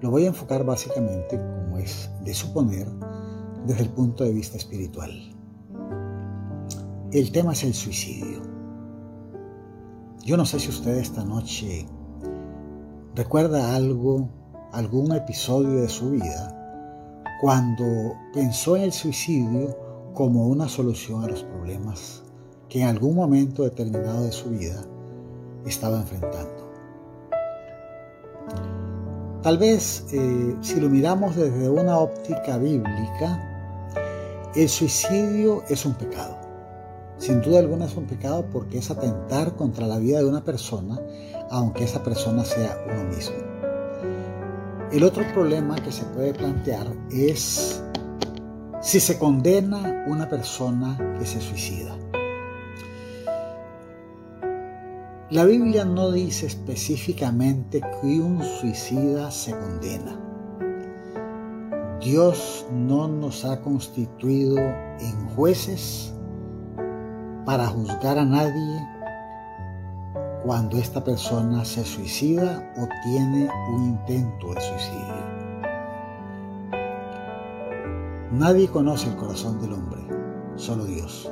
Lo voy a enfocar básicamente, como es de suponer, desde el punto de vista espiritual. El tema es el suicidio. Yo no sé si usted esta noche recuerda algo, algún episodio de su vida, cuando pensó en el suicidio como una solución a los problemas que en algún momento determinado de su vida estaba enfrentando. Tal vez eh, si lo miramos desde una óptica bíblica, el suicidio es un pecado. Sin duda alguna es un pecado porque es atentar contra la vida de una persona, aunque esa persona sea uno mismo. El otro problema que se puede plantear es si se condena una persona que se suicida. La Biblia no dice específicamente que un suicida se condena. Dios no nos ha constituido en jueces para juzgar a nadie cuando esta persona se suicida o tiene un intento de suicidio. Nadie conoce el corazón del hombre, solo Dios.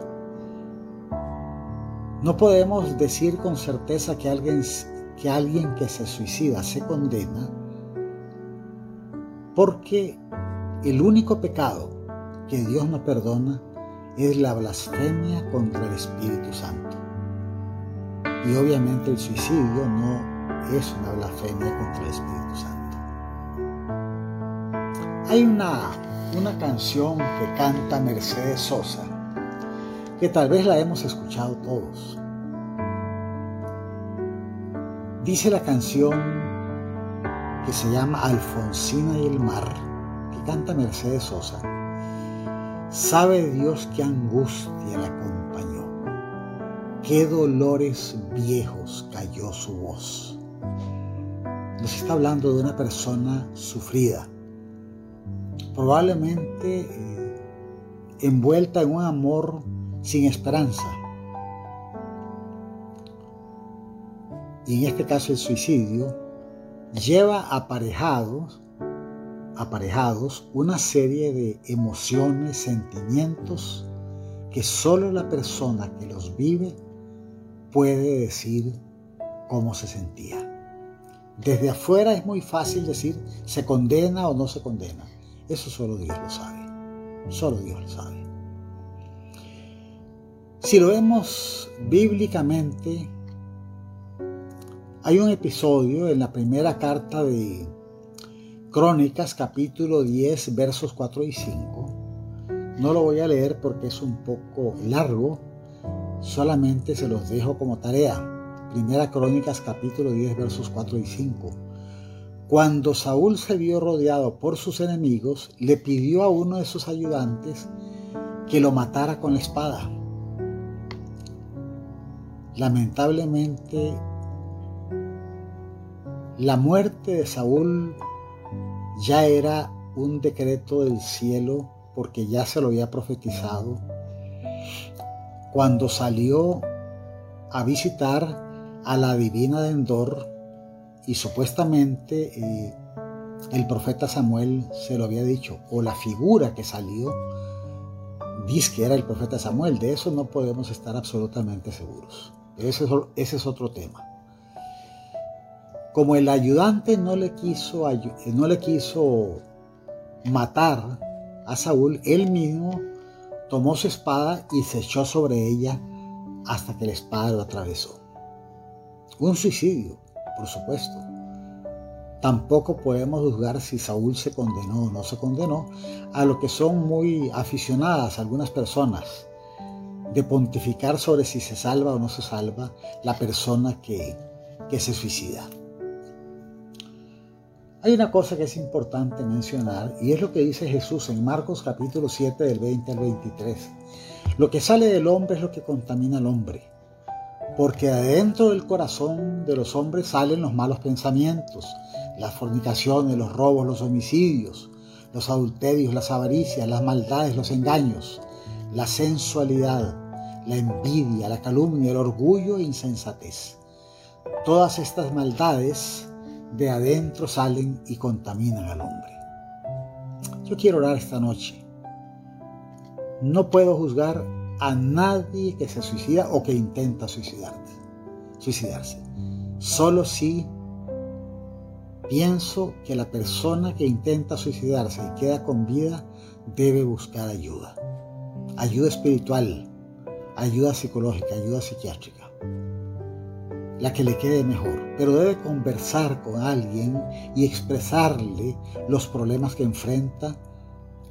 No podemos decir con certeza que alguien, que se suicida se condena porque el único pecado que Dios no perdona es la blasfemia contra el Espíritu Santo. Y obviamente el suicidio no es una blasfemia contra el Espíritu Santo. Hay una, una canción que canta Mercedes Sosa que tal vez la hemos escuchado todos. Dice la canción que se llama Alfonsina y el mar, que canta Mercedes Sosa. Sabe Dios qué angustia la acompañó, qué dolores viejos cayó su voz. Nos está hablando de una persona sufrida, probablemente eh, envuelta en un amor sin esperanza. Y en este caso el suicidio lleva aparejados, aparejados una serie de emociones, sentimientos que solo la persona que los vive puede decir cómo se sentía. Desde afuera es muy fácil decir se condena o no se condena. Eso solo Dios lo sabe. Solo Dios lo sabe. Si lo vemos bíblicamente, hay un episodio en la primera carta de Crónicas, capítulo 10, versos 4 y 5. No lo voy a leer porque es un poco largo, solamente se los dejo como tarea. Primera Crónicas, capítulo 10, versos 4 y 5. Cuando Saúl se vio rodeado por sus enemigos, le pidió a uno de sus ayudantes que lo matara con la espada. Lamentablemente, la muerte de Saúl ya era un decreto del cielo porque ya se lo había profetizado. Cuando salió a visitar a la divina de Endor y supuestamente eh, el profeta Samuel se lo había dicho, o la figura que salió, dice que era el profeta Samuel, de eso no podemos estar absolutamente seguros. Ese es, otro tema. Como el ayudante no le, quiso, no le quiso matar a Saúl, él mismo tomó su espada y se echó sobre ella hasta que la espada lo atravesó. Un suicidio, por supuesto. Tampoco podemos juzgar si Saúl se condenó o no se condenó, a lo que son muy aficionadas algunas personas de pontificar sobre si se salva o no se salva la persona que, que se suicida. Hay una cosa que es importante mencionar y es lo que dice Jesús en Marcos capítulo 7 del 20 al 23. Lo que sale del hombre es lo que contamina al hombre, porque adentro del corazón de los hombres salen los malos pensamientos, las fornicaciones, los robos, los homicidios, los adulterios, las avaricias, las maldades, los engaños la sensualidad, la envidia, la calumnia, el orgullo e insensatez. Todas estas maldades de adentro salen y contaminan al hombre. Yo quiero orar esta noche. No puedo juzgar a nadie que se suicida o que intenta suicidarse. suicidarse. Solo si pienso que la persona que intenta suicidarse y queda con vida debe buscar ayuda. Ayuda espiritual, ayuda psicológica, ayuda psiquiátrica. La que le quede mejor. Pero debe conversar con alguien y expresarle los problemas que enfrenta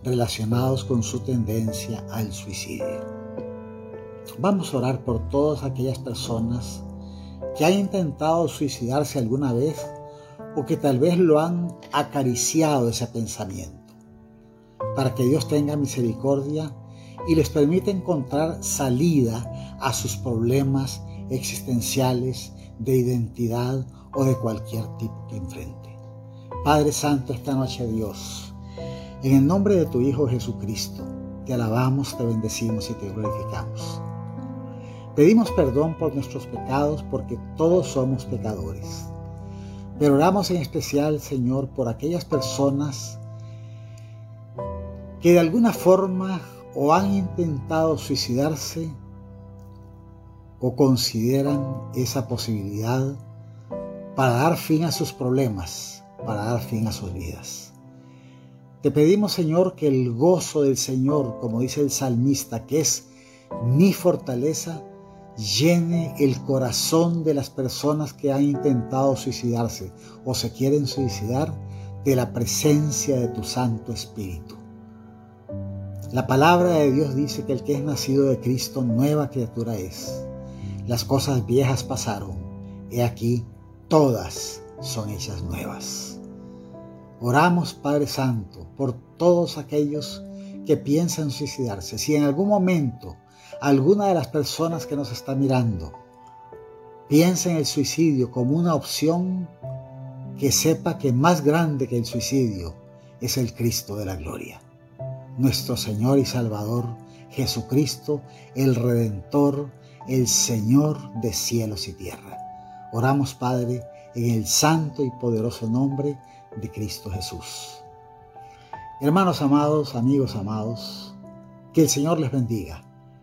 relacionados con su tendencia al suicidio. Vamos a orar por todas aquellas personas que han intentado suicidarse alguna vez o que tal vez lo han acariciado ese pensamiento, para que Dios tenga misericordia y les permita encontrar salida a sus problemas existenciales de identidad o de cualquier tipo que enfrente. Padre Santo, esta noche Dios, en el nombre de tu Hijo Jesucristo, te alabamos, te bendecimos y te glorificamos. Pedimos perdón por nuestros pecados porque todos somos pecadores. Pero oramos en especial, Señor, por aquellas personas que de alguna forma o han intentado suicidarse o consideran esa posibilidad para dar fin a sus problemas, para dar fin a sus vidas. Te pedimos, Señor, que el gozo del Señor, como dice el salmista, que es mi fortaleza, llene el corazón de las personas que han intentado suicidarse o se quieren suicidar de la presencia de tu Santo Espíritu. La palabra de Dios dice que el que es nacido de Cristo nueva criatura es. Las cosas viejas pasaron, he aquí, todas son hechas nuevas. Oramos, Padre Santo, por todos aquellos que piensan suicidarse. Si en algún momento alguna de las personas que nos está mirando piensa en el suicidio como una opción, que sepa que más grande que el suicidio es el Cristo de la gloria. Nuestro Señor y Salvador, Jesucristo, el Redentor, el Señor de cielos y tierra. Oramos, Padre, en el santo y poderoso nombre de Cristo Jesús. Hermanos amados, amigos amados, que el Señor les bendiga